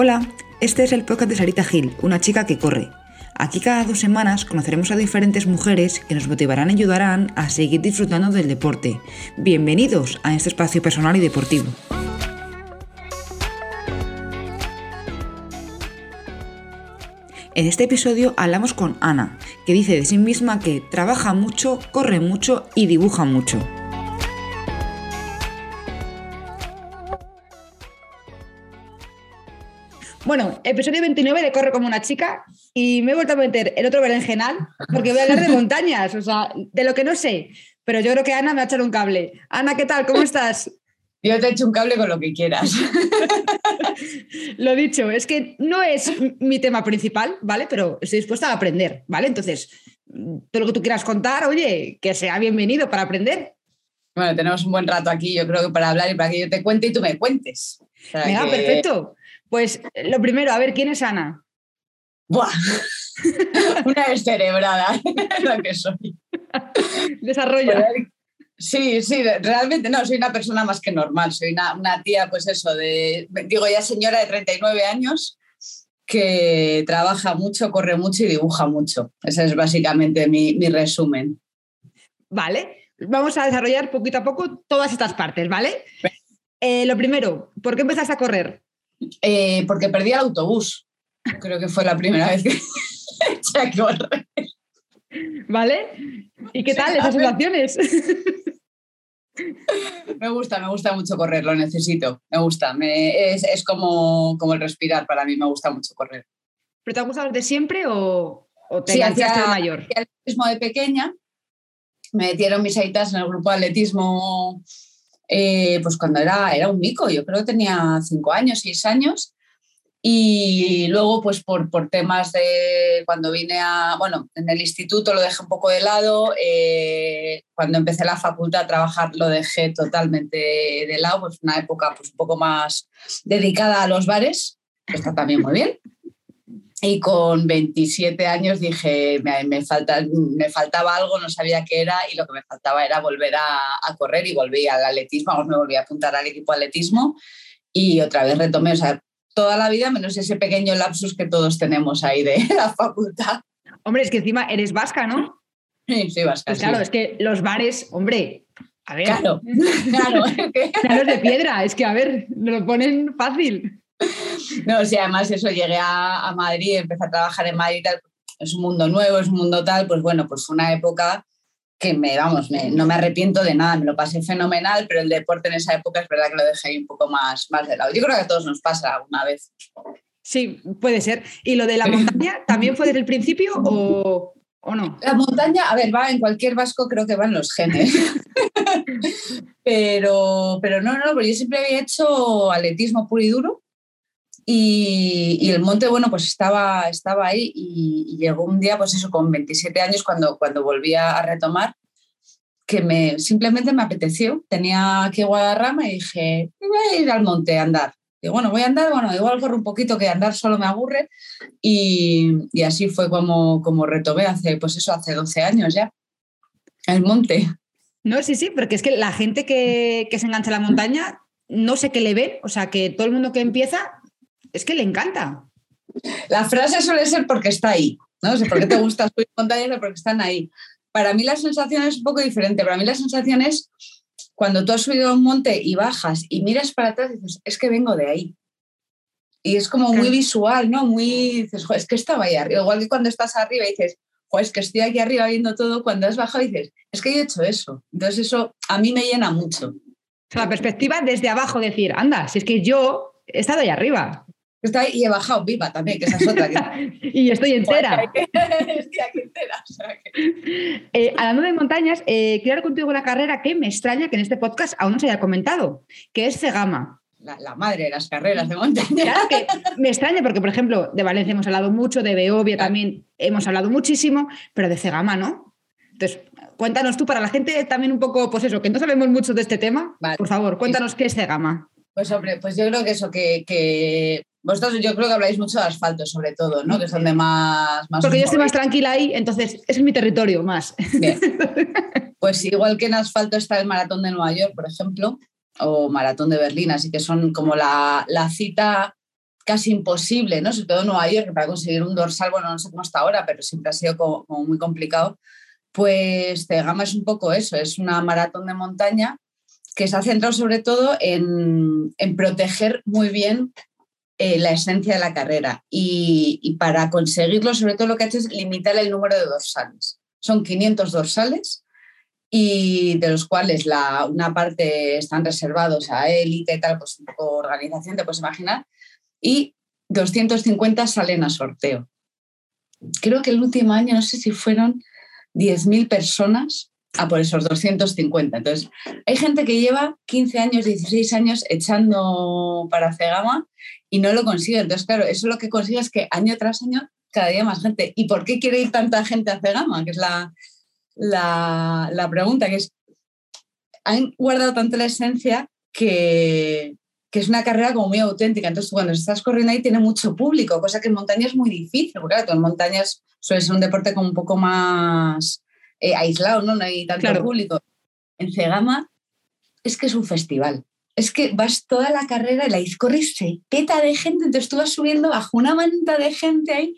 Hola, este es el podcast de Sarita Gil, una chica que corre. Aquí cada dos semanas conoceremos a diferentes mujeres que nos motivarán y ayudarán a seguir disfrutando del deporte. Bienvenidos a este espacio personal y deportivo. En este episodio hablamos con Ana, que dice de sí misma que trabaja mucho, corre mucho y dibuja mucho. Bueno, episodio 29 de Corre como una chica y me he vuelto a meter en otro berenjenal porque voy a hablar de montañas, o sea, de lo que no sé, pero yo creo que Ana me ha echado un cable. Ana, ¿qué tal? ¿Cómo estás? Yo te echo un cable con lo que quieras. lo dicho, es que no es mi tema principal, ¿vale? Pero estoy dispuesta a aprender, ¿vale? Entonces, todo lo que tú quieras contar, oye, que sea bienvenido para aprender. Bueno, tenemos un buen rato aquí, yo creo que para hablar y para que yo te cuente y tú me cuentes. Venga, perfecto. Pues lo primero, a ver, ¿quién es Ana? Buah. Una descerebrada, la que soy. Desarrolla. Sí, sí, realmente no, soy una persona más que normal, soy una, tía, pues eso, de, digo ya señora de 39 años, que trabaja mucho, corre mucho y dibuja mucho. Ese es básicamente mi, resumen. Vale, vamos a desarrollar poquito a poco todas estas partes, ¿vale? Eh, lo primero, ¿por qué empezaste a correr? Eh, porque perdí el autobús. Creo que fue la primera vez que eché a correr. ¿Vale? ¿Y qué tal esas situaciones? Me gusta, me gusta mucho correr, lo necesito, me gusta. es, como, como, el respirar para mí, me gusta mucho correr. ¿Pero te ha gustado desde siempre o, te sí, hacía, de mayor? el atletismo de pequeña, me metieron mis aitas en el grupo de atletismo eh, pues cuando era, era un mico, yo creo que tenía cinco años, seis años. Y luego, pues por, por, temas de cuando vine a, bueno, en el instituto lo dejé un poco de lado, eh, cuando empecé la facultad a trabajar lo dejé totalmente de lado, pues una época pues un poco más dedicada a los bares, que está también muy bien. Y con 27 años dije, me, falta, me faltaba algo, no sabía qué era y lo que me faltaba era volver a, correr y volví al atletismo, me volví a apuntar al equipo atletismo y otra vez retomé, o sea, toda la vida, menos ese pequeño lapsus que todos tenemos ahí de la facultad. Hombre, es que encima eres vasca, ¿no? Sí, soy vasca. Pues claro, es que los bares, hombre, a ver. Claro, claro. claro, es de piedra, es que a ver, me lo ponen fácil. No, sí, además eso, llegué a, Madrid, empecé a trabajar en Madrid y tal, es un mundo nuevo, es un mundo tal, pues bueno, pues fue una época que me, vamos, no me arrepiento de nada, me lo pasé fenomenal, pero el deporte en esa época es verdad que lo dejé ahí un poco más, más de lado. Yo creo que a todos nos pasa alguna vez. Sí, puede ser. ¿Y lo de la montaña también fue desde el principio o, o no? La montaña, a ver, va en cualquier vasco, creo que van los genes. pero, pero no, no, porque yo siempre había hecho atletismo puro y duro. Y, el monte, bueno, pues estaba, estaba ahí y, llegó un día, pues eso, con 27 años, cuando, cuando volví a retomar, que me, simplemente me apeteció. Tenía aquí Guadarrama y dije, voy a ir al monte a andar. Y bueno, voy a andar, bueno, igual corro un poquito que andar solo me aburre. Y, y, así fue como, como retomé hace, pues eso, hace 12 años ya, el monte. No, sí, sí, porque es que la gente que, que se engancha a la montaña, no sé qué le ve, o sea, que todo el mundo que empieza es que le encanta. La frase suele ser porque está ahí, ¿no? sé ¿Por qué te gusta subir montañas? Porque están ahí. Para mí la sensación es un poco diferente. Para mí la sensación es cuando tú has subido a un monte y bajas y miras para atrás y dices, es que vengo de ahí. Y es como muy visual, ¿no? Muy, dices, es que estaba ahí arriba. Igual que cuando estás arriba y dices, es que estoy aquí arriba viendo todo, cuando has bajado dices, es que yo he hecho eso. Entonces eso a mí me llena mucho. O sea, la perspectiva desde abajo, decir, anda, si es que yo he estado ahí arriba. Y he bajado viva también, que esa es otra. y estoy entera. estoy aquí entera. Eh, hablando de montañas, eh, quiero hablar contigo una carrera que me extraña que en este podcast aún no se haya comentado, que es Cegama. La, madre de las carreras de montaña. Claro que me extraña porque, por ejemplo, de Valencia hemos hablado mucho, de Beovia también hemos hablado muchísimo, pero de Cegama no. Entonces, cuéntanos tú, para la gente también un poco, pues eso, que no sabemos mucho de este tema, por favor, cuéntanos qué es Cegama. Pues hombre, pues yo creo que eso, que vosotros yo creo que habláis mucho de asfalto, sobre todo, ¿no? Que es donde más... Porque yo estoy más tranquila ahí, entonces es mi territorio más. Bien. Pues igual que en asfalto está el Maratón de Nueva York, por ejemplo, o Maratón de Berlín, así que son como la, cita casi imposible, ¿no? Sobre todo en Nueva York, para conseguir un dorsal, bueno, no sé cómo está ahora, pero siempre ha sido como, muy complicado. Pues Cegama es un poco eso, es una maratón de montaña que se ha centrado sobre todo en, proteger muy bien eh, la esencia de la carrera. Y, para conseguirlo, sobre todo lo que ha hecho es limitar el número de dorsales. Son 500 dorsales y de los cuales la, una parte están reservados a élite y tal, pues un poco organización, te puedes imaginar, y 250 salen a sorteo. Creo que el último año, no sé si fueron 10.000 personas a por esos 250. Entonces, hay gente que lleva 15 años, 16 años echando para Cegama y no lo consigue. Entonces, claro, eso lo que consigue es que año tras año cada día más gente. ¿Y por qué quiere ir tanta gente a Cegama? Que es la, la, la pregunta, que es, han guardado tanto la esencia que, que es una carrera como muy auténtica. Entonces, cuando estás corriendo ahí tiene mucho público, cosa que en montaña es muy difícil, porque claro, en montañas suele ser un deporte como un poco más eh, aislado, ¿no? No hay tanto público. En Cegama es que es un festival. Es que vas toda la carrera y la Izcorri se peta de gente, entonces tú vas subiendo bajo una manta de gente ahí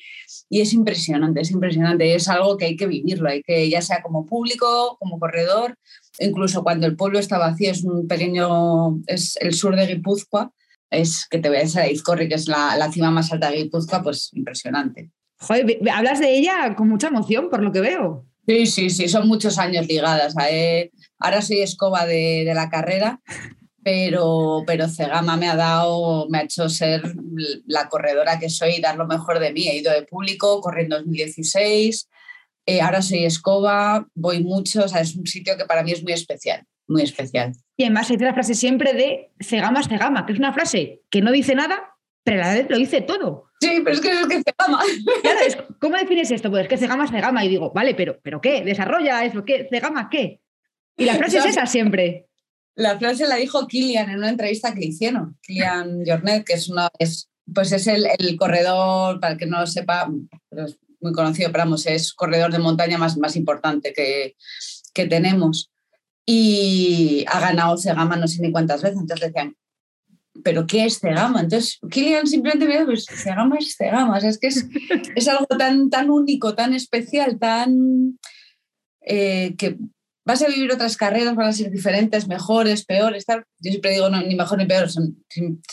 y es impresionante, es impresionante. Es algo que hay que vivirlo, hay que, ya sea como público, como corredor, incluso cuando el pueblo está vacío, es un pequeño, es el sur de Guipúzcoa, es que te veas a Izcorri, que es la, la, cima más alta de Guipúzcoa, pues impresionante. Joder, hablas de ella con mucha emoción, por lo que veo. Sí, sí, sí, son muchos años ligadas. Eh, ahora soy escoba de, la carrera, pero, pero Cegama me ha dado, me ha hecho ser la corredora que soy y dar lo mejor de mí. He ido de público, corrí en 2016, eh, ahora soy escoba, voy mucho, o sea, es un sitio que para mí es muy especial, muy especial. Y además dice la frase siempre de Cegama Cegama, que es una frase que no dice nada, pero a la vez lo dice todo. Sí, pero es que es que Cegama. Claro, ¿cómo defines esto? Pues es que Cegama es Cegama y digo, vale, pero, pero ¿qué? ¿Desarrolla eso? ¿Qué? ¿Cegama qué? Y la frase es esa siempre. La frase la dijo Kilian en una entrevista que le hicieron. Kilian Jornet, que es, una, es, pues es el, corredor, para el que no lo sepa, es muy conocido, pero vamos, es corredor de montaña más, más importante que, que tenemos. Y ha ganado Cegama no sé ni cuántas veces. Entonces decían, ¿pero qué es Cegama? Entonces Kilian simplemente me dijo, pues Cegama es Cegama. es que es, es, algo tan, tan único, tan especial, tan... Eh, que vas a vivir otras carreras, van a ser diferentes, mejores, peores, tal. Yo siempre digo, no, ni mejor ni peor, son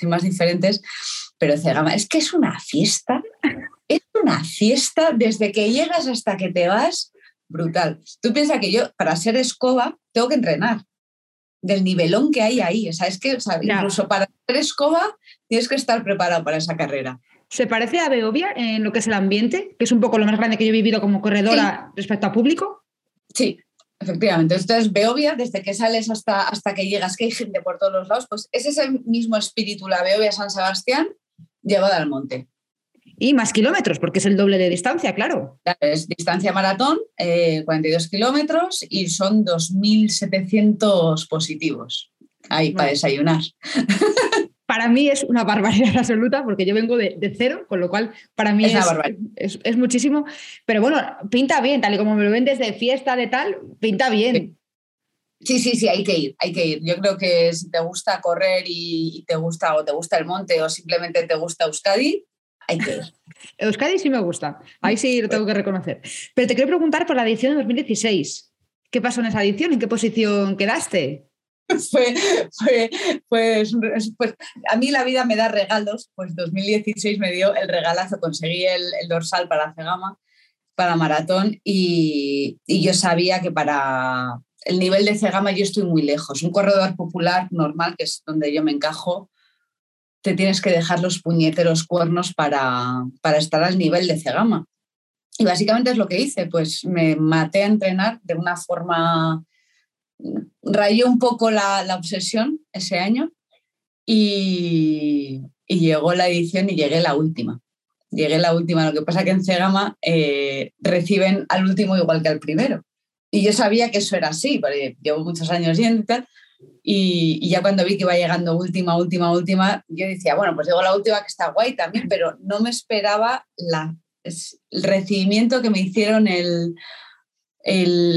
más diferentes, pero Cegama es que es una fiesta, es una fiesta desde que llegas hasta que te vas, brutal. Tú piensas que yo, para ser escoba, tengo que entrenar del nivelón que hay ahí. O sea, es que incluso para ser escoba tienes que estar preparado para esa carrera. ¿Se parece a Beovia en lo que es el ambiente, que es un poco lo más grande que yo he vivido como corredora respecto a público? Sí, Efectivamente, entonces Beovia, desde que sales hasta, hasta que llegas, que hay gente por todos los lados, pues es ese mismo espíritu, la Beovia San Sebastián, llevada al monte. Y más kilómetros, porque es el doble de distancia, claro. Es distancia maratón, 42 eh, kilómetros y son 2.700 positivos ahí para desayunar. para mí es una barbaridad absoluta porque yo vengo de, cero, con lo cual para mí es, es, muchísimo. Pero bueno, pinta bien, tal y como me lo ven desde fiesta, de tal, pinta bien. Sí, sí, sí, hay que ir, hay que ir. Yo creo que si te gusta correr y, te gusta o te gusta el monte o simplemente te gusta Euskadi, ir. Euskadi sí me gusta, ahí sí lo tengo que reconocer. Pero te quiero preguntar por la edición de 2016. ¿Qué pasó en esa edición? ¿En qué posición quedaste? fue, fue, pues, pues, a mí la vida me da regalos, pues 2016 me dio el regalazo, conseguí el, dorsal para Cegama, para maratón, y, y, yo sabía que para el nivel de Cegama yo estoy muy lejos. Un corredor popular normal, que es donde yo me encajo, tienes que dejar los puñeteros cuernos para, para estar al nivel de Cegama. Y básicamente es lo que hice, pues me maté a entrenar de una forma rayó un poco la, obsesión ese año y, llegó la edición y llegué la última. Llegué la última, lo que pasa que en Cegama eh, reciben al último igual que al primero. Y yo sabía que eso era así, porque llevo muchos años yendo y. Y, ya cuando vi que iba llegando última, última, última, yo decía, bueno, pues llegó la última que está guay también, pero no me esperaba la, el recibimiento que me hicieron el,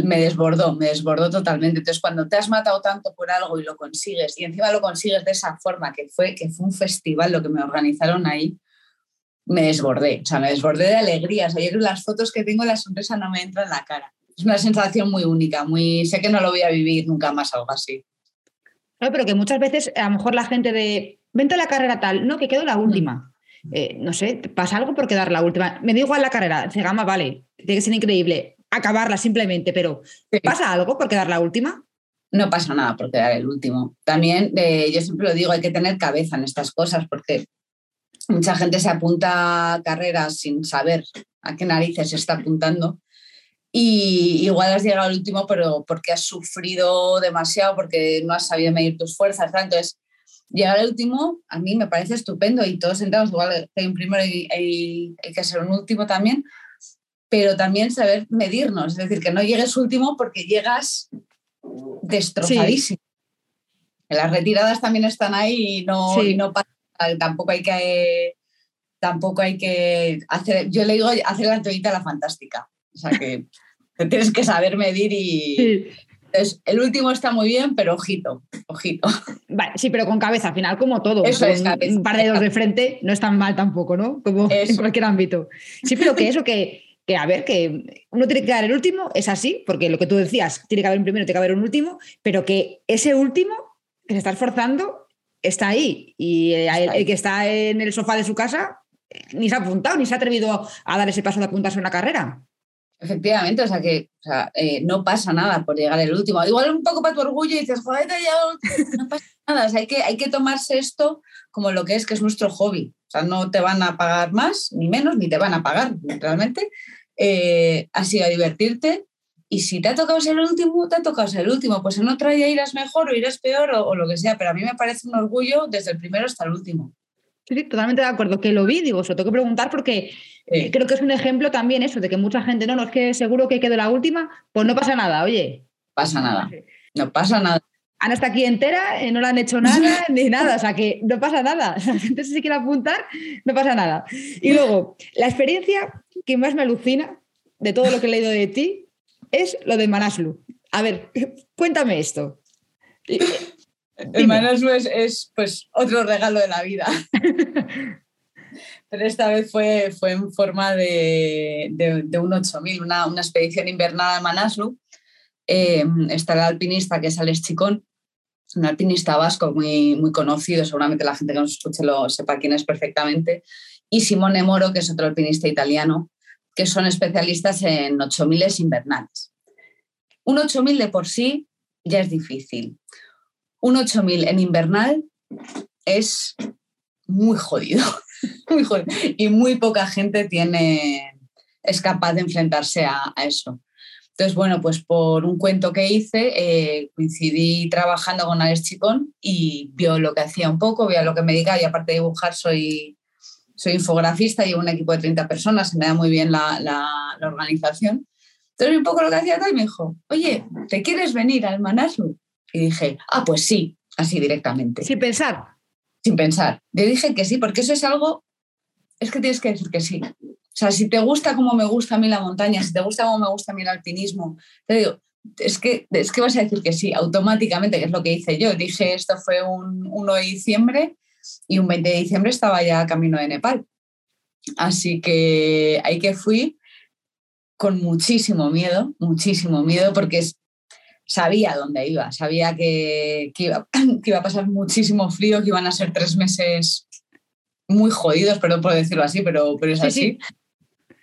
me desbordó, me desbordó totalmente. Entonces, cuando te has matado tanto por algo y lo consigues, y encima lo consigues de esa forma, que fue, que fue un festival lo que me organizaron ahí, me desbordé, o sea, me desbordé de alegría. O sea, yo las fotos que tengo, la sonrisa no me entra en la cara. Es una sensación muy única, muy sé que no lo voy a vivir nunca más algo así. Claro, pero que muchas veces a lo mejor la gente de, vente a la carrera tal, no, que quedo la última. Eh, no sé, pasa algo por quedar la última. Me da igual la carrera, Cegama, vale, tiene que ser increíble, acabarla simplemente, pero ¿pasa algo por quedar la última? No pasa nada por quedar el último. También, eh, yo siempre lo digo, hay que tener cabeza en estas cosas porque mucha gente se apunta a carreras sin saber a qué narices se está apuntando. Y igual has llegado al último, pero porque has sufrido demasiado, porque no has sabido medir tus fuerzas. Entonces, llegar al último a mí me parece estupendo y todos entramos, igual hay un primero y hay, que ser un último también, pero también saber medirnos, es decir, que no llegues último porque llegas destrozadísimo. Las retiradas también están ahí y no, no pasa, tampoco hay que tampoco hay que hacer, yo le digo hacer la toallita a la fantástica. O sea que tienes que saber medir y, entonces, el último está muy bien, pero ojito, ojito. Vale, sí, pero con cabeza, al final, como todo. un par de dedos de frente no es tan mal tampoco, ¿no? Como en cualquier ámbito. Sí, pero que eso que, que, a ver, que uno tiene que dar el último, es así, porque lo que tú decías, tiene que haber un primero, tiene que haber un último, pero que ese último que se está esforzando está ahí. Y el, que está en el sofá de su casa ni se ha apuntado, ni se ha atrevido a dar ese paso de apuntarse a una carrera. Efectivamente, o sea que eh, no pasa nada por llegar el último. Igual un poco para tu orgullo y dices, joder, ya no pasa nada. Hay, que, hay que tomarse esto como lo que es, que es nuestro hobby. O sea, no te van a pagar más, ni menos, ni te van a pagar realmente. Eh, así a divertirte. Y si te ha tocado ser el último, te ha tocado ser el último. Pues en otra ya irás mejor o irás peor o, o lo que sea. Pero a mí me parece un orgullo desde el primero hasta el último. Sí, totalmente de acuerdo. Que lo vi, digo, se lo tengo que preguntar porque eh, creo que es un ejemplo también eso, de que mucha gente, no, no, es que seguro que quedó la última, pues no pasa nada, oye. Pasa nada, no pasa nada. Ana está aquí entera, eh, no le han hecho nada ni nada, o sea que no pasa nada. La gente si se quiere apuntar, no pasa nada. Y luego, la experiencia que más me alucina de todo lo que he leído de ti es lo de Manaslu. A ver, cuéntame esto. El Manaslu es, pues otro regalo de la vida. Pero esta vez fue, fue en forma de, de, un 8000, una, una, expedición invernal a Manaslu. Eh, está el alpinista que es Alex Chicón, un alpinista vasco muy, muy conocido, seguramente la gente que nos escuche lo sepa quién es perfectamente, y Simone Moro, que es otro alpinista italiano, que son especialistas en 8000 invernales. Un 8000 de por sí ya es difícil. Un 8000 en invernal es muy jodido. Y muy poca gente tiene, es capaz de enfrentarse a, eso. Entonces, bueno, pues por un cuento que hice, eh, coincidí trabajando con Alex Chicón y vio lo que hacía un poco, vio lo que me dedicaba y aparte de dibujar soy, soy infografista, y un equipo de 30 personas, se me da muy bien la, la, la organización. Entonces, un poco lo que hacía tal y me dijo, oye, ¿te quieres venir al Manaslu? Y dije, ah, pues sí, así directamente. Sin pensar. Sin pensar. Le dije que sí, porque eso es algo, es que tienes que decir que sí. O sea, si te gusta como me gusta a mí la montaña, si te gusta como me gusta a mí el alpinismo, te digo, es que, es que vas a decir que sí, automáticamente, que es lo que hice yo. Dije, esto fue un 1 de diciembre y un 20 de diciembre estaba ya camino de Nepal. Así que ahí que fui con muchísimo miedo, muchísimo miedo, porque es, sabía dónde iba, sabía que, iba, que, iba, a pasar muchísimo frío, que iban a ser tres meses muy jodidos, perdón por decirlo así, pero, pero es así.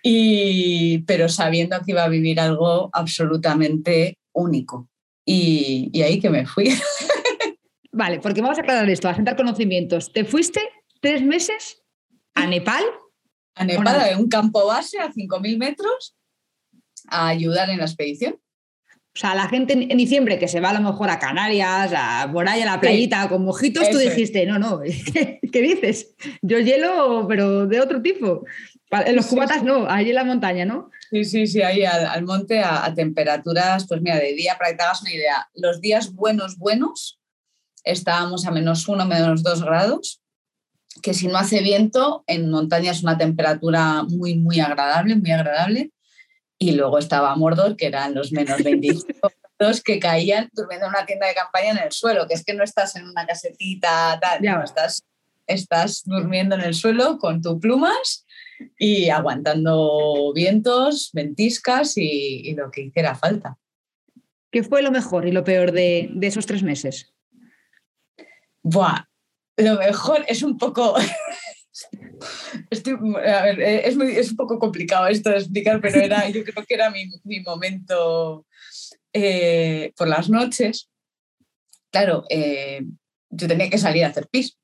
Y, pero sabiendo que iba a vivir algo absolutamente único. Y, y ahí que me fui. Vale, porque vamos a aclarar esto, a sentar conocimientos. ¿Te fuiste tres meses a Nepal? A Nepal, en un campo base a 5.000 metros, a ayudar en la expedición. O sea, la gente en diciembre que se va a lo mejor a Canarias, a por ahí a la playita con mojitos, tú dijiste, no, no, ¿qué, dices? Yo hielo, pero de otro tipo. En los cubatas no, ahí en la montaña, ¿no? Sí, sí, sí, ahí al, monte a, temperaturas, pues mira, de día, para que te hagas una idea, los días buenos, buenos, estábamos a menos uno, menos dos grados, que si no hace viento, en montaña es una temperatura muy, muy agradable, muy agradable y luego estaba Mordor, que eran los menos 25 grados que caían durmiendo en una tienda de campaña en el suelo, que es que no estás en una casetita, tal, estás, estás durmiendo en el suelo con tus plumas y aguantando vientos, ventiscas y, lo que hiciera falta. ¿Qué fue lo mejor y lo peor de, esos tres meses? Buah, lo mejor es un poco... es, un poco complicado esto de explicar, pero era, yo creo que era mi, momento eh, por las noches. Claro, eh, yo tenía que salir a hacer pis.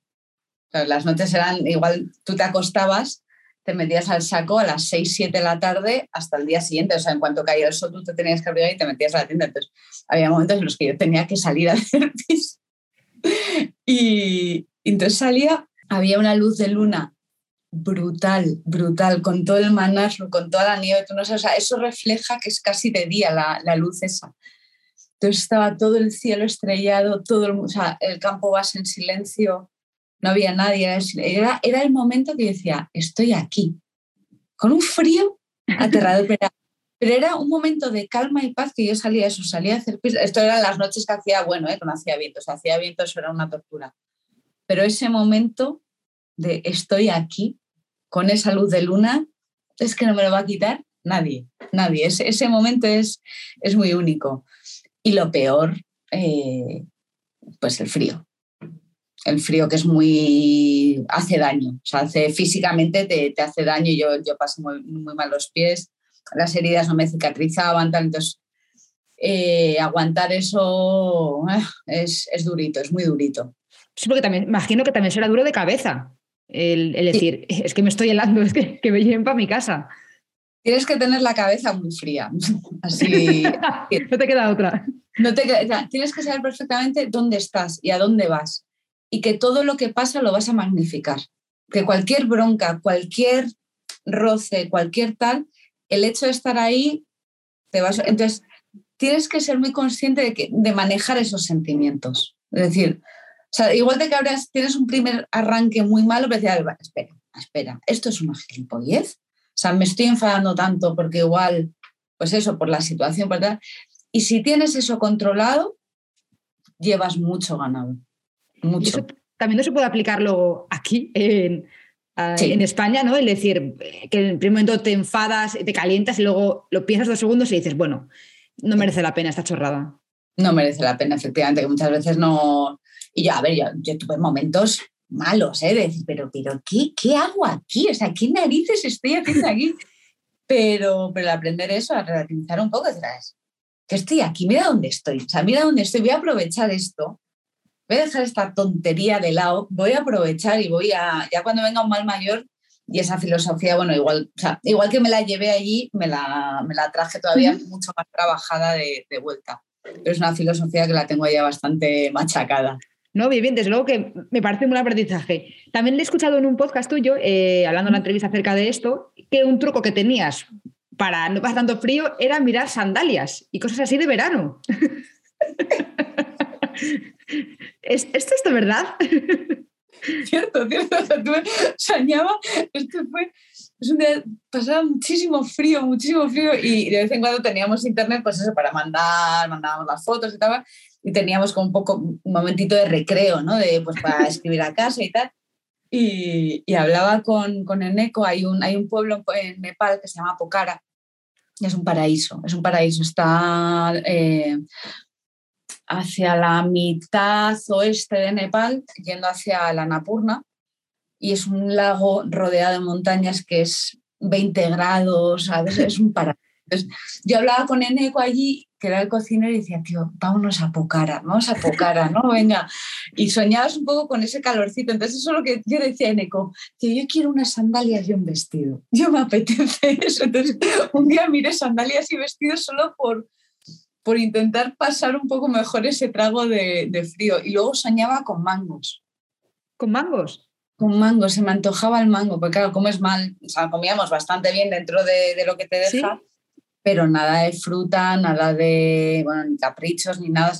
las noches eran, igual tú te acostabas te metías al saco a las 6, 7 de la tarde hasta el día siguiente. O sea, en cuanto caía el sol, tú te tenías que abrir y te metías a la tienda. Entonces, había momentos en los que yo tenía que salir a hacer pis. Y, entonces salía, había una luz de luna brutal, brutal, con todo el manaslo, con toda la nieve. Tú no sabes, o eso refleja que es casi de día la, la luz esa. Entonces estaba todo el cielo estrellado, todo el, o el campo base en silencio no había nadie, era, era el momento que decía, estoy aquí, con un frío aterrador, pero, era un momento de calma y paz que yo salía eso, salía a hacer Esto eran las noches que hacía, bueno, ¿eh? cuando hacía viento, hacía viento, eso era una tortura. Pero ese momento de estoy aquí, con esa luz de luna, es que no me lo va a quitar nadie, nadie. Ese, ese momento es, es muy único. Y lo peor, eh, pues el frío el frío que es muy, hace daño, o hace, físicamente te, te hace daño, yo, yo pasé muy, mal los pies, las heridas no me cicatrizaban, tal, entonces eh, aguantar eso eh, es, es, durito, es muy durito. Sí, porque también, imagino que también será duro de cabeza, el, decir, es que me estoy helando, es que, que me lleven para mi casa. Tienes que tener la cabeza muy fría, así... no te queda otra. No te, tienes que saber perfectamente dónde estás y a dónde vas y que todo lo que pasa lo vas a magnificar. Que cualquier bronca, cualquier roce, cualquier tal, el hecho de estar ahí, te vas. Entonces, tienes que ser muy consciente de, que, de manejar esos sentimientos. Es decir, igual de que ahora tienes un primer arranque muy malo, pero decir, espera, espera, esto es una gilipollez. O sea, me estoy enfadando tanto porque igual, pues eso, por la situación, ¿verdad? Y si tienes eso controlado, llevas mucho ganado también no se puede aplicar luego aquí en, en España, ¿no? El decir que en el primer momento te enfadas, te calientas y luego lo piensas dos segundos y dices, bueno, no merece la pena esta chorrada. No merece la pena, efectivamente, que muchas veces no. Y yo, a ver, yo, tuve momentos malos, ¿eh? De decir, pero, pero ¿qué, ¿qué hago aquí? O sea, ¿qué narices estoy haciendo aquí? Pero, pero aprender eso, a relativizar un poco, decir, que estoy aquí, mira dónde estoy, o sea, mira dónde estoy, voy a aprovechar esto voy a dejar esta tontería de lado, voy a aprovechar y voy a, ya cuando venga un mal mayor, y esa filosofía, bueno, igual, igual que me la llevé allí, me la, me la traje todavía mucho más trabajada de, de, vuelta. Pero es una filosofía que la tengo ya bastante machacada. No, bien, luego que me parece un aprendizaje. También he escuchado en un podcast tuyo, eh, hablando en la entrevista acerca de esto, que un truco que tenías para no pasar tanto frío era mirar sandalias y cosas así de verano. ¿Es, ¿Esto es de verdad? Cierto, cierto. soñaba, esto fue, es un día, pasaba muchísimo frío, muchísimo frío y de vez en cuando teníamos internet, pues eso, para mandar, mandábamos las fotos y tal, y teníamos como un poco, un momentito de recreo, ¿no? De, pues para escribir a casa y tal. Y, y hablaba con, con Eneco, hay un, hay un pueblo en Nepal que se llama Pokhara, es un paraíso, es un paraíso, está eh, hacia la mitad oeste de Nepal, yendo hacia la Napurna, y es un lago rodeado de montañas que es 20 grados, ¿sabes? Es un paraíso. Yo hablaba con Eneco allí, que era el cocinero, y decía, tío, vámonos a Pocara, vamos a Pocara, ¿no? Venga. Y soñabas un poco con ese calorcito. Entonces, eso es lo que yo decía a Eneco, tío, yo quiero unas sandalias y un vestido. Yo me apetece eso. Entonces, un día mire sandalias y vestidos solo por, por intentar pasar un poco mejor ese trago de, frío. Y luego soñaba con mangos. ¿Con mangos? Con mangos, se me antojaba el mango, porque claro, comes mal, o sea, comíamos bastante bien dentro de, lo que te deja, pero nada de fruta, nada de, bueno, ni caprichos, ni nada,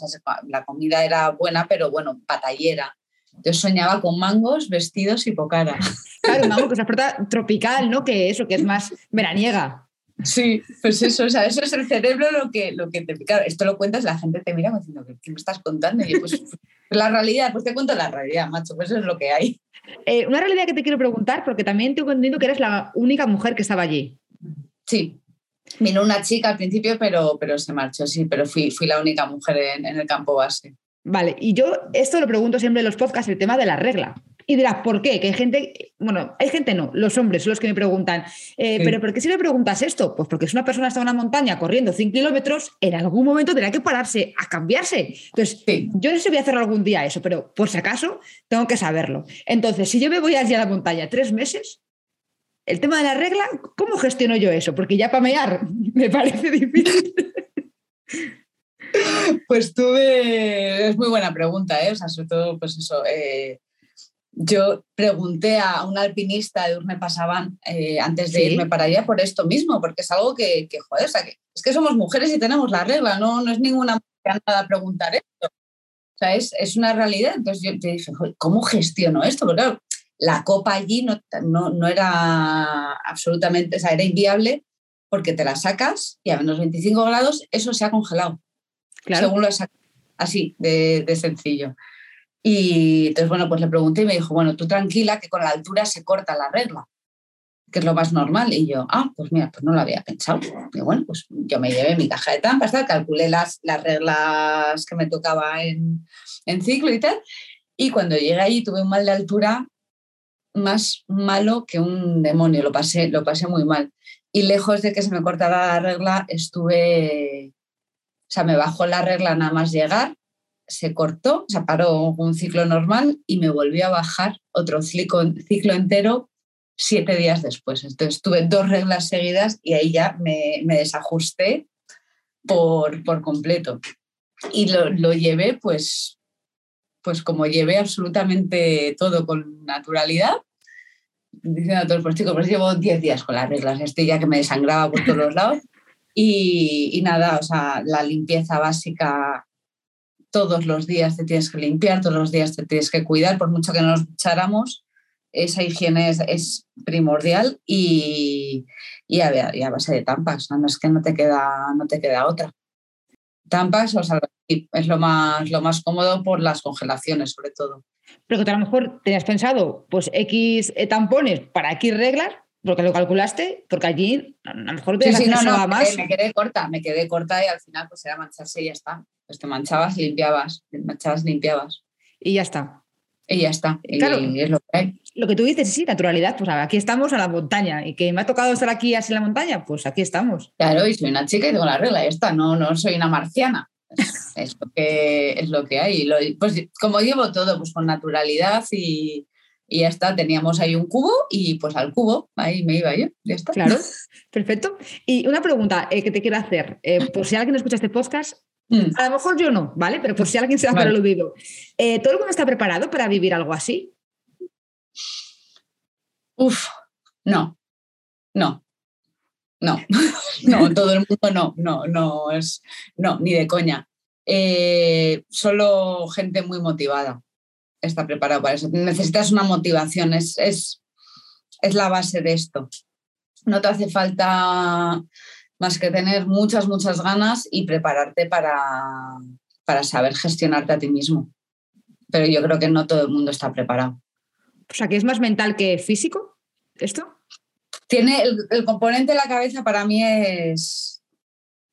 la comida era buena, pero bueno, patallera. Yo soñaba con mangos, vestidos y pocara. Claro, mango que es una fruta tropical, ¿no? Que eso, que es más veraniega. Sí, pues eso, o sea, eso es el cerebro lo que, lo que te... Claro, esto lo cuentas, la gente te mira diciendo, ¿qué me estás contando? Y yo, pues, pues, La realidad, pues te cuento la realidad, macho, pues eso es lo que hay. Eh, una realidad que te quiero preguntar, porque también tengo entendido que eres la única mujer que estaba allí. Sí, vino una chica al principio, pero, pero se marchó, sí, pero fui, fui la única mujer en, en el campo base. Vale, y yo esto lo pregunto siempre en los podcasts, el tema de la regla. Y dirás, ¿por qué? Que hay gente, bueno, hay gente no, los hombres son los que me preguntan, eh, ¿pero por qué si le preguntas esto? Pues porque si una persona está en una montaña corriendo 5 kilómetros, en algún momento tendrá que pararse a cambiarse. Entonces, yo no sé si voy a hacer algún día eso, pero por si acaso tengo que saberlo. Entonces, si yo me voy allí a la montaña tres meses, el tema de la regla, ¿cómo gestiono yo eso? Porque ya para mear me parece difícil. Pues tuve, es muy buena pregunta, ¿eh? O sea, sobre todo, pues eso, eh, yo pregunté a un alpinista de Urme Pasaban eh, antes de irme para allá por esto mismo, porque es algo que, que joder, o sea, que, es que somos mujeres y tenemos la regla, no, no es ninguna mujer nada preguntar esto. O sea, es, es, una realidad. Entonces yo te dije, joder, ¿cómo gestiono esto? Porque claro, la copa allí no, no, no, era absolutamente, o sea, era inviable porque te la sacas y a menos 25 grados eso se ha congelado. Claro. Según lo sacado. Así, de, de sencillo. Y entonces, bueno, pues le pregunté y me dijo, bueno, tú tranquila, que con la altura se corta la regla, que es lo más normal. Y yo, ah, pues mira, pues no lo había pensado. Y bueno, pues yo me llevé mi caja de trampas, tal, calculé las, las reglas que me tocaba en, en ciclo y tal. Y cuando llegué ahí tuve un mal de altura más malo que un demonio, lo pasé, lo pasé muy mal. Y lejos de que se me cortara la regla, estuve, o sea, me bajó la regla nada más llegar se cortó, se paró un ciclo normal y me volvió a bajar otro ciclo, ciclo entero siete días después. Entonces tuve dos reglas seguidas y ahí ya me, me desajusté por, por, completo. Y lo, lo, llevé pues, pues como llevé absolutamente todo con naturalidad, diciendo a todos, pues chicos, pues llevo 10 días con las reglas, estoy ya que me desangraba por todos los lados. Y, y nada, o sea, la limpieza básica todos los días te tienes que limpiar, todos los días te tienes que cuidar, por mucho que no nos echáramos, esa higiene es, primordial y, y, a, base de tampas, ¿no? es que no te queda, no te queda otra. Tampas o es lo más, lo más cómodo por las congelaciones, sobre todo. Pero que a lo mejor tenías pensado, pues X tampones para X reglas, porque lo calculaste, porque allí a lo mejor te sí, sí, no, no, más. Me quedé corta, me quedé corta y al final pues era mancharse y ya está. Pues te manchabas, limpiabas, te manchabas, limpiabas. Y ya está. Y ya está. Claro, y es lo que hay. Lo que tú dices, sí, naturalidad, pues aquí estamos a la montaña y que me ha tocado estar aquí así en la montaña, pues aquí estamos. Claro, y soy una chica y tengo la regla, ya está, no, no soy una marciana. Es, lo, que, es lo que hay. pues como llevo todo, pues con naturalidad y, y ya está, teníamos ahí un cubo y pues al cubo, ahí me iba yo, ya está. Claro, perfecto. Y una pregunta eh, que te quiero hacer, eh, por si alguien escucha este podcast, mm. a lo mejor yo no, ¿vale? Pero por si alguien se va vale. para el eh, ¿todo el mundo está preparado para vivir algo así? Uf, no, no, no, no, todo el mundo no, no, no, es, no, ni de coña. solo gente muy motivada está preparado para eso. Necesitas una motivación, es, es, es la base de esto. No te hace falta más que tener muchas, muchas ganas y prepararte para, para saber gestionarte a ti mismo. Pero yo creo que no todo el mundo está preparado. O sea, que es más mental que físico esto. Tiene el, componente de la cabeza para mí es,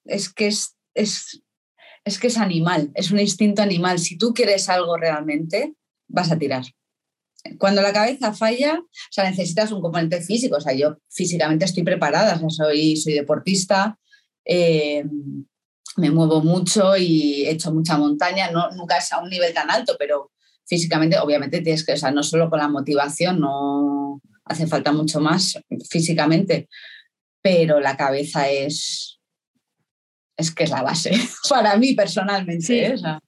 es que es, es, es que es animal, es un instinto animal. Si tú quieres algo realmente, vas a tirar. Cuando la cabeza falla, o sea, necesitas un componente físico. O sea, yo físicamente estoy preparada, o soy, soy deportista, eh, me muevo mucho y he hecho mucha montaña. No, nunca es a un nivel tan alto, pero físicamente, obviamente, tienes que, o sea, no solo con la motivación, no hace falta mucho más físicamente, pero la cabeza es, es que es la base para mí personalmente. Sí. ¿eh? O sea,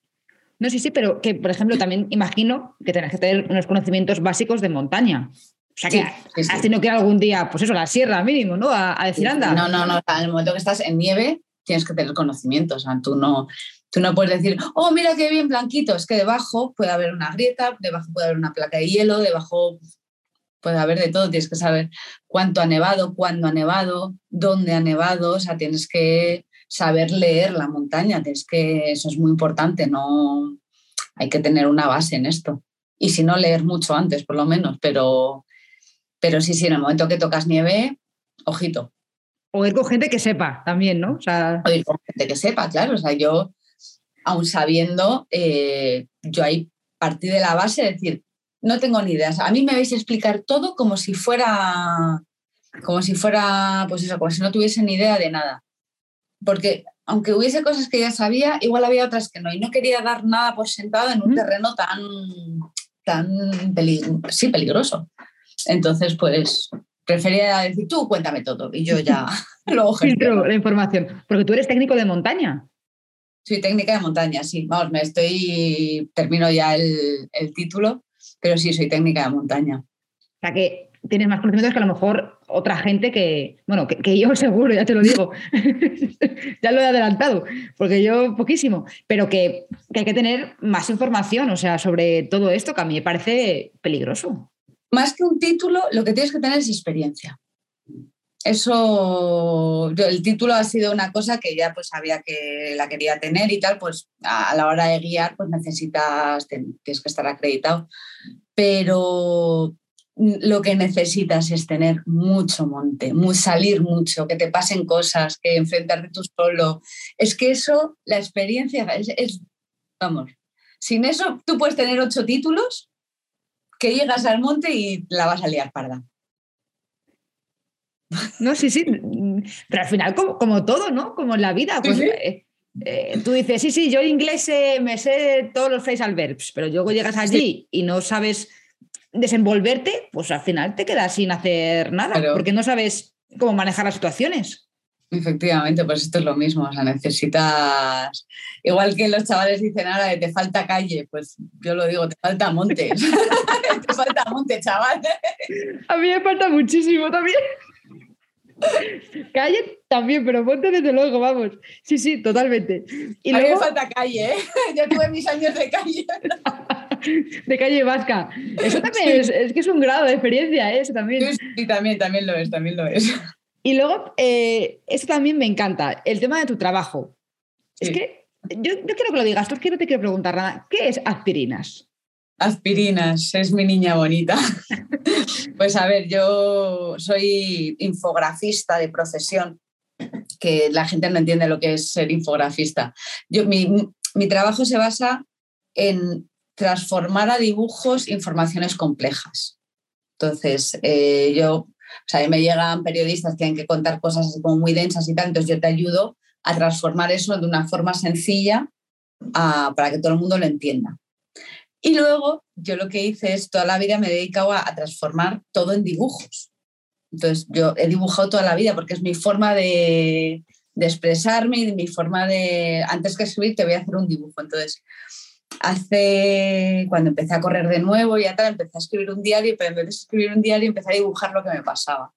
no, sí, sí, pero que, por ejemplo, también imagino que tenés que tener unos conocimientos básicos de montaña. O sea, que sí, has tenido que ir algún día, pues eso, a la sierra mínimo, ¿no? A, a decir, anda. No, no, no. En el momento que estás en nieve, tienes que tener conocimientos. O sea, tú no, tú no puedes decir, oh, mira qué bien blanquito. Es que debajo puede haber una grieta, debajo puede haber una placa de hielo, debajo puede haber de todo. Tienes que saber cuánto ha nevado, cuándo ha nevado, dónde ha nevado. O sea, tienes que saber leer la montaña, es que eso es muy importante, no, hay que tener una base en esto. Y si no, leer mucho antes, por lo menos, pero, pero sí, sí, en el momento que tocas nieve, ojito. O ir con gente que sepa también, ¿no? O, sea... ir con gente que sepa, claro. O sea, yo, aún sabiendo, eh, yo ahí partí de la base de decir, no tengo ni idea. a mí me vais a explicar todo como si fuera, como si fuera, pues eso, como si no tuviese ni idea de nada. Porque aunque hubiese cosas que ya sabía, igual había otras que no. Y no quería dar nada por sentado en un terreno tan, tan sí, peligroso. Entonces, pues prefería decir, tú cuéntame todo y yo ya luego filtro la información. Porque tú eres técnico de montaña. Soy técnica de montaña, sí. Vamos, me estoy, termino ya el, el título pero sí, soy técnica de montaña. O sea que tienes más conocimientos que a lo mejor otra gente que, bueno, que, yo seguro, ya te lo digo, ya lo he adelantado, porque yo poquísimo, pero que, hay que tener más información, o sea, sobre todo esto que a mí me parece peligroso. Más que un título, lo que tienes que tener es experiencia. Eso, el título ha sido una cosa que ya pues sabía que la quería tener y tal, pues a la hora de guiar pues necesitas, tienes que estar acreditado, pero lo que necesitas es tener mucho monte, salir mucho, que te pasen cosas, que enfrentarte tú solo. Es que eso, la experiencia es, vamos, sin eso tú puedes tener ocho títulos que llegas al monte y la vas a liar parda. No, sí, sí. Pero al final, como, todo, ¿no? Como en la vida. Pues, eh, eh, tú dices, sí, sí, yo inglés eh, me sé todos los phrasal verbs, pero luego llegas allí y no sabes desenvolverte, pues al final te quedas sin hacer nada, porque no sabes cómo manejar las situaciones. Efectivamente, pues esto es lo mismo, o sea, necesitas, igual que los chavales dicen ahora te falta calle, pues yo lo digo, te falta monte, te falta monte, chaval. A mí me falta muchísimo también. Calle también, pero ponte desde luego, vamos. Sí, sí, totalmente. Y a luego... me falta calle, ¿eh? Yo tuve mis años de calle. de calle vasca. Eso también es, que es un grado de experiencia, ¿eh? Eso también. Sí, también, también lo es, también lo es. Y luego, eh, eso también me encanta, el tema de tu trabajo. Es que yo, yo, quiero que lo digas, tú es que no te quiero preguntar nada. ¿Qué es aspirinas? Aspirinas, es mi niña bonita. pues a ver, yo soy infografista de profesión, que la gente no entiende lo que es ser infografista. Yo, mi, trabajo se basa en transformar a dibujos informaciones complejas. Entonces, eh, yo, o sea, me llegan periodistas que tienen que contar cosas así como muy densas y tal, entonces yo te ayudo a transformar eso de una forma sencilla para que todo el mundo lo entienda. Y luego yo lo que hice es, toda la vida me he dedicado a, transformar todo en dibujos. Entonces yo he dibujado toda la vida porque es mi forma de, expresarme y mi forma de, antes que escribir te voy a hacer un dibujo. Entonces, hace, cuando empecé a correr de nuevo y tal, empecé a escribir un diario, pero en vez de escribir un diario empecé a dibujar lo que me pasaba.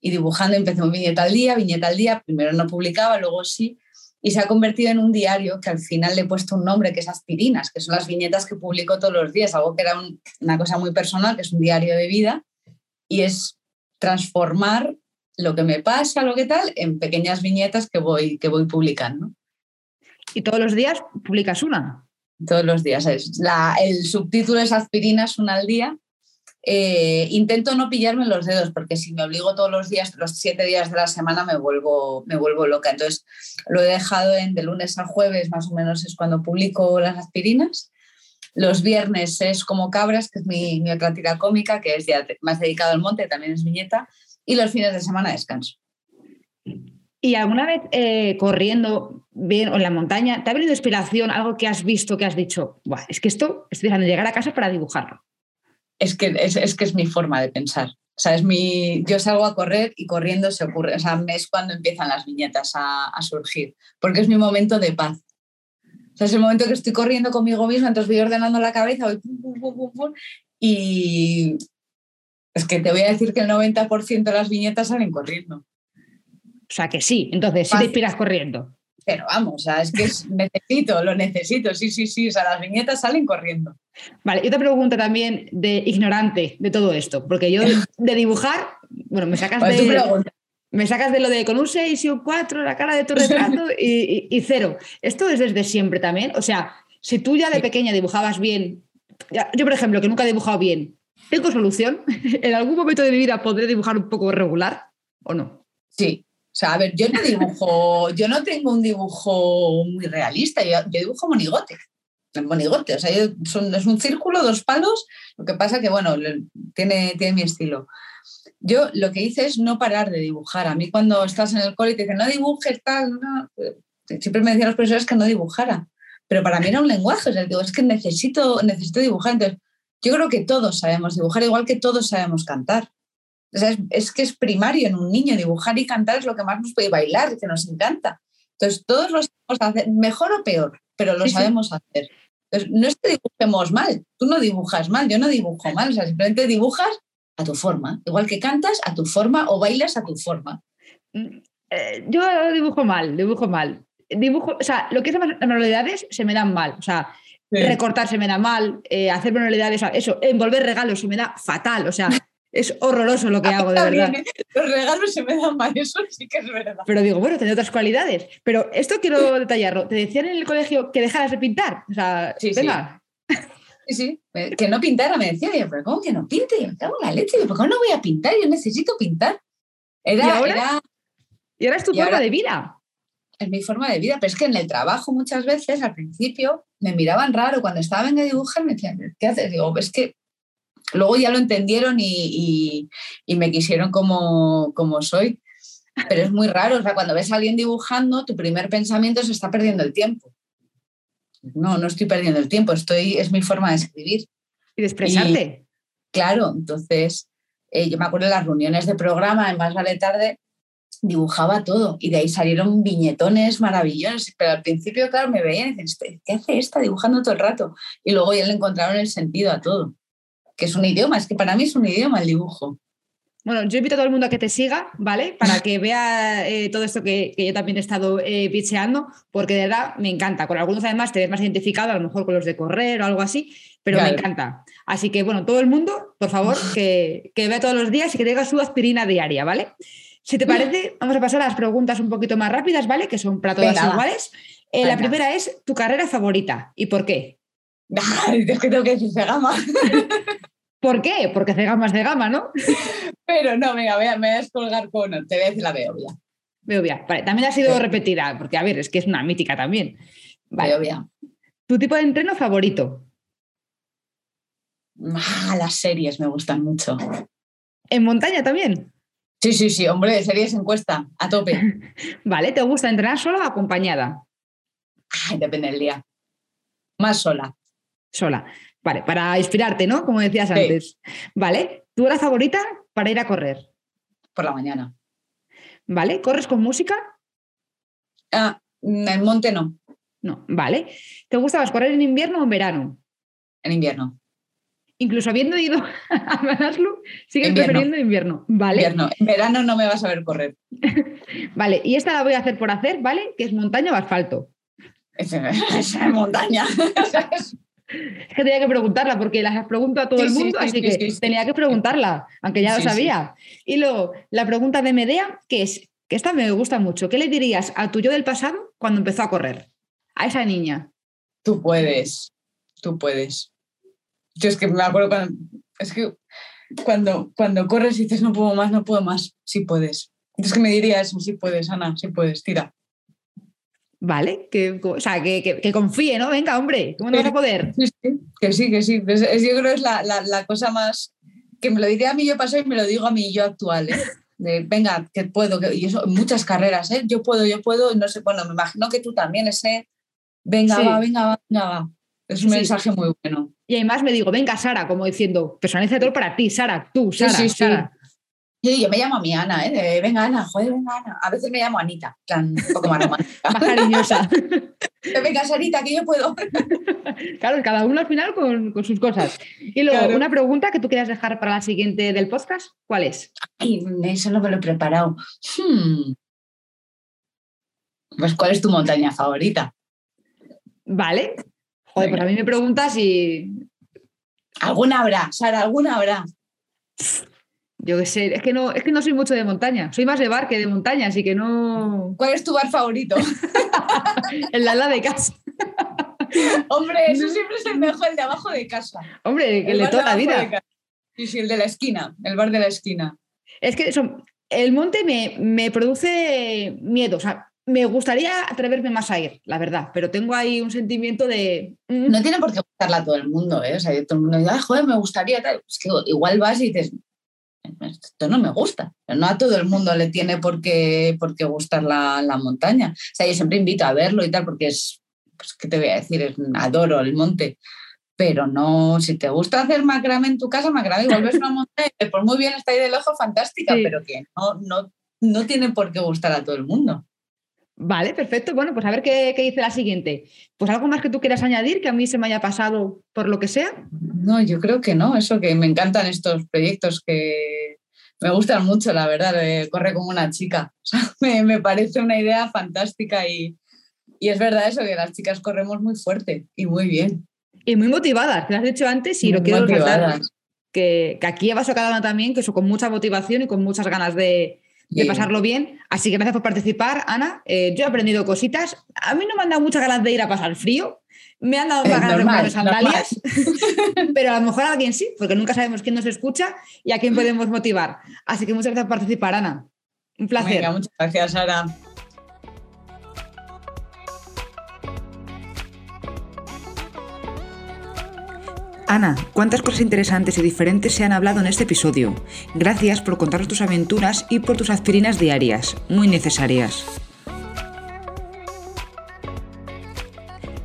Y dibujando empecé un viñeta al día, viñeta al día, primero no publicaba, luego sí, y se ha convertido en un diario que al final le he puesto un nombre que es Aspirinas, que son las viñetas que publico todos los días, algo que era una cosa muy personal, que es un diario de vida, y es transformar lo que me pasa, lo que tal, en pequeñas viñetas que voy, que voy publicando. ¿Y todos los días publicas una? Todos los días. Es la, el subtítulo es Aspirinas, una al día, eh, intento no pillarme los dedos porque si me obligo todos los días, los siete días de la semana, me vuelvo, me vuelvo loca. Entonces lo he dejado en de lunes a jueves, más o menos es cuando publico las aspirinas. Los viernes es como Cabras, que es mi, tira cómica, que es ya más dedicado al monte, también es viñeta. Y los fines de semana descanso. ¿Y alguna vez eh, corriendo bien o en la montaña, te ha venido inspiración, algo que has visto, que has dicho, es que esto estoy dejando llegar a casa para dibujarlo? Es que es, que es mi forma de pensar. O sea, es mi, yo salgo a correr y corriendo se ocurre, o sea, es cuando empiezan las viñetas a, surgir, porque es mi momento de paz. O sea, es el momento que estoy corriendo conmigo misma, entonces voy ordenando la cabeza, voy y es que te voy a decir que el 90% de las viñetas salen corriendo. O sea, que sí, entonces sí te inspiras corriendo. Pero vamos, es que necesito, lo necesito, sí, sí, sí, o sea, las viñetas salen corriendo. Vale, y otra pregunta también de ignorante de todo esto, porque yo de dibujar, bueno, me sacas de... Me sacas de lo de con un 6 y un 4, la cara de tu retrato y, y, cero. ¿Esto es desde siempre también? O sea, si tú ya de pequeña dibujabas bien, yo por ejemplo, que nunca he dibujado bien, ¿tengo solución? ¿En algún momento de mi vida podré dibujar un poco regular o no? Sí. O sea, a ver, yo no dibujo, yo no tengo un dibujo muy realista, yo, dibujo monigote. El monigote, o sea, es un círculo, dos palos, lo que pasa que, bueno, tiene, tiene mi estilo. Yo lo que hice es no parar de dibujar. A mí cuando estás en el cole y te dicen, no dibujes tal, no, siempre me decían los profesores que no dibujara, pero para mí era un lenguaje, o sea, digo, es que necesito, necesito dibujar. Entonces, yo creo que todos sabemos dibujar, igual que todos sabemos cantar. O sea, es, que es primario en un niño, dibujar y cantar es lo que más nos puede bailar, que nos encanta. Entonces, todos lo sabemos hacer, mejor o peor, pero lo sabemos hacer. Entonces, no es que dibujemos mal, tú no dibujas mal, yo no dibujo mal, o sea, simplemente dibujas a tu forma, igual que cantas a tu forma o bailas a tu forma. Mm, eh, yo dibujo mal, dibujo mal. Dibujo, o sea, lo que es manualidades se me dan mal, o sea, recortar se me da mal, eh, hacer manualidades, eso, envolver regalos se me da fatal, o sea, es horroroso lo que hago, de verdad. Los regalos se me dan mal, eso sí que es verdad. Pero digo, bueno, tiene otras cualidades. Pero esto quiero detallarlo. ¿Te decían en el colegio que dejaras de pintar? O sea, sí, venga. Sí, sí, que no pintara, me decía, pero ¿cómo que no pinte? Yo me cago en la leche, ¿por qué no voy a pintar? Yo necesito pintar. Era, ¿Y, ahora? ¿Y ahora es tu forma de vida? Es mi forma de vida, pero es que en el trabajo muchas veces, al principio, me miraban raro. Cuando estaba a dibujar, me decían, ¿qué haces? Digo, es que luego ya lo entendieron y, me quisieron como, como soy. Pero es muy raro, o sea, cuando ves a alguien dibujando, tu primer pensamiento es está perdiendo el tiempo no, no estoy perdiendo el tiempo, estoy, es mi forma de escribir. Y de expresarte. claro, entonces eh, yo me acuerdo de las reuniones de programa, en Más Vale Tarde, dibujaba todo y de ahí salieron viñetones maravillosos, pero al principio, claro, me veían y decían, este, ¿qué hace esta dibujando todo el rato? Y luego ya le encontraron el sentido a todo, que es un idioma, es que para mí es un idioma el dibujo. Bueno, yo invito a todo el mundo a que te siga, ¿vale? Para que vea eh, todo esto que, yo también he estado eh, porque de verdad me encanta. Con algunos además te ves más identificado, a lo mejor con los de correr o algo así, pero me encanta. Así que, bueno, todo el mundo, por favor, que, vea todos los días y que tenga su aspirina diaria, ¿vale? Si te parece, vamos a pasar a las preguntas un poquito más rápidas, ¿vale? Que son para todas iguales. Eh, la primera es tu carrera favorita y por qué. es que tengo que decir gama. ¿Por qué? Porque hace gamas de gama, ¿no? Pero no, venga, me voy a descolgar con. Te voy a decir la Beovia. Beovia, vale. También ha sido repetida, porque a ver, es que es una mítica también. Beovia. ¿Tu tipo de entreno favorito? Ah, las series me gustan mucho. ¿En montaña también? Sí, sí, sí, hombre, series encuesta, a tope. vale, ¿te gusta entrenar sola o acompañada? Ay, depende del día. Más sola. Sola. Vale, para inspirarte, ¿no? Como decías antes. Vale, ¿tu hora favorita para ir a correr? Por la mañana. Vale, ¿corres con música? Ah, en monte no. No, vale. ¿Te gusta más correr en invierno o en verano? En invierno. Incluso habiendo ido a Manaslu, sigues prefiriendo invierno. Vale. Invierno. En verano no me vas a ver correr. vale, y esta la voy a hacer por hacer, ¿vale? Que es montaña o asfalto. Es, es montaña. Es que tenía que preguntarla porque las pregunto a todo el mundo, así que tenía que preguntarla, aunque ya lo sabía. Y luego, la pregunta de Medea, que es, que esta me gusta mucho, ¿qué le dirías a tu yo del pasado cuando empezó a correr? A esa niña. Tú puedes, tú puedes. Yo es que me acuerdo cuando, es que cuando, cuando corres y dices no puedo más, no puedo más, sí puedes. Es que me diría eso, sí puedes, Ana, sí puedes, tira. ¿Vale? Que, o sea, que, confíe, ¿no? Venga, hombre, ¿cómo no vas a poder? Sí, sí, que sí, que sí. yo creo que es la, cosa más que me lo diría a mí yo pasó y me lo digo a mí yo actual. ¿eh? De, venga, que puedo, que, y eso, muchas carreras, ¿eh? Yo puedo, yo puedo, no sé, bueno, me imagino que tú también, ese, venga, va, venga, venga, va. Es un mensaje muy bueno. Y además me digo, venga, Sara, como diciendo, personaliza todo para ti, Sara, tú, Sara, Sara. Sí, yo me llamo a mi Ana, ¿eh? venga Ana, joder, venga Ana. A veces me llamo Anita, plan, un poco más romántica. más cariñosa. venga, Sarita, que yo puedo. claro, cada uno al final con, sus cosas. Y luego, una pregunta que tú quieras dejar para la siguiente del podcast, ¿cuál es? Ay, eso no me lo he preparado. Hmm. Pues, ¿cuál es tu montaña favorita? Vale. Joder, pues a mí me preguntas y... ¿Alguna habrá, Sara? ¿Alguna habrá? Yo qué sé, es que no, es que no soy mucho de montaña, soy más de bar que de montaña, así que no. ¿Cuál es tu bar favorito? en la ala de casa. Hombre, eso siempre es el mejor, el de abajo de casa. Hombre, el, de toda la vida. Sí, sí, el de la esquina, el bar de la esquina. Es que eso, el monte me, me produce miedo. O sea, me gustaría atreverme más a ir, la verdad, pero tengo ahí un sentimiento de. Mm. No tiene por qué gustarla a todo el mundo, ¿eh? O sea, todo el mundo dice, joder, me gustaría tal. Es que igual vas y dices, esto no me gusta. No a todo el mundo le tiene por qué, por qué gustar la, la, montaña. O sea, yo siempre invito a verlo y tal, porque es, pues, ¿qué te voy a decir? Adoro el monte. Pero no, si te gusta hacer macramé en tu casa, macramé, igual ves una montaña, por muy bien está ahí del ojo, fantástica, pero que no, no, no tiene por qué gustar a todo el mundo. Vale, perfecto. Bueno, pues a ver qué, dice la siguiente. Pues algo más que tú quieras añadir que a mí se me haya pasado por lo que sea. No, yo creo que no. Eso que me encantan estos proyectos que me gustan mucho, la verdad. corre como una chica. me, parece una idea fantástica y, es verdad eso, que las chicas corremos muy fuerte y muy bien. Y muy motivadas, que lo has dicho antes y lo quiero recordar. Que, que aquí llevas a cada una también, que eso con mucha motivación y con muchas ganas de, de pasarlo bien. Así que gracias por participar, Ana. Eh, yo he aprendido cositas. A mí no me han dado muchas ganas de ir a pasar frío. Me han dado ganas de poner sandalias, pero a lo mejor a alguien sí, porque nunca sabemos quién nos escucha y a quién podemos motivar. Así que muchas gracias por participar, Ana. Un placer. muchas gracias, Ana. Ana, cuántas cosas interesantes y diferentes se han hablado en este episodio. Gracias por contarnos tus aventuras y por tus aspirinas diarias, muy necesarias.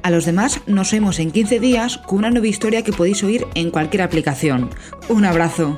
A los demás nos vemos en 15 días con una nueva historia que podéis oír en cualquier aplicación. Un abrazo.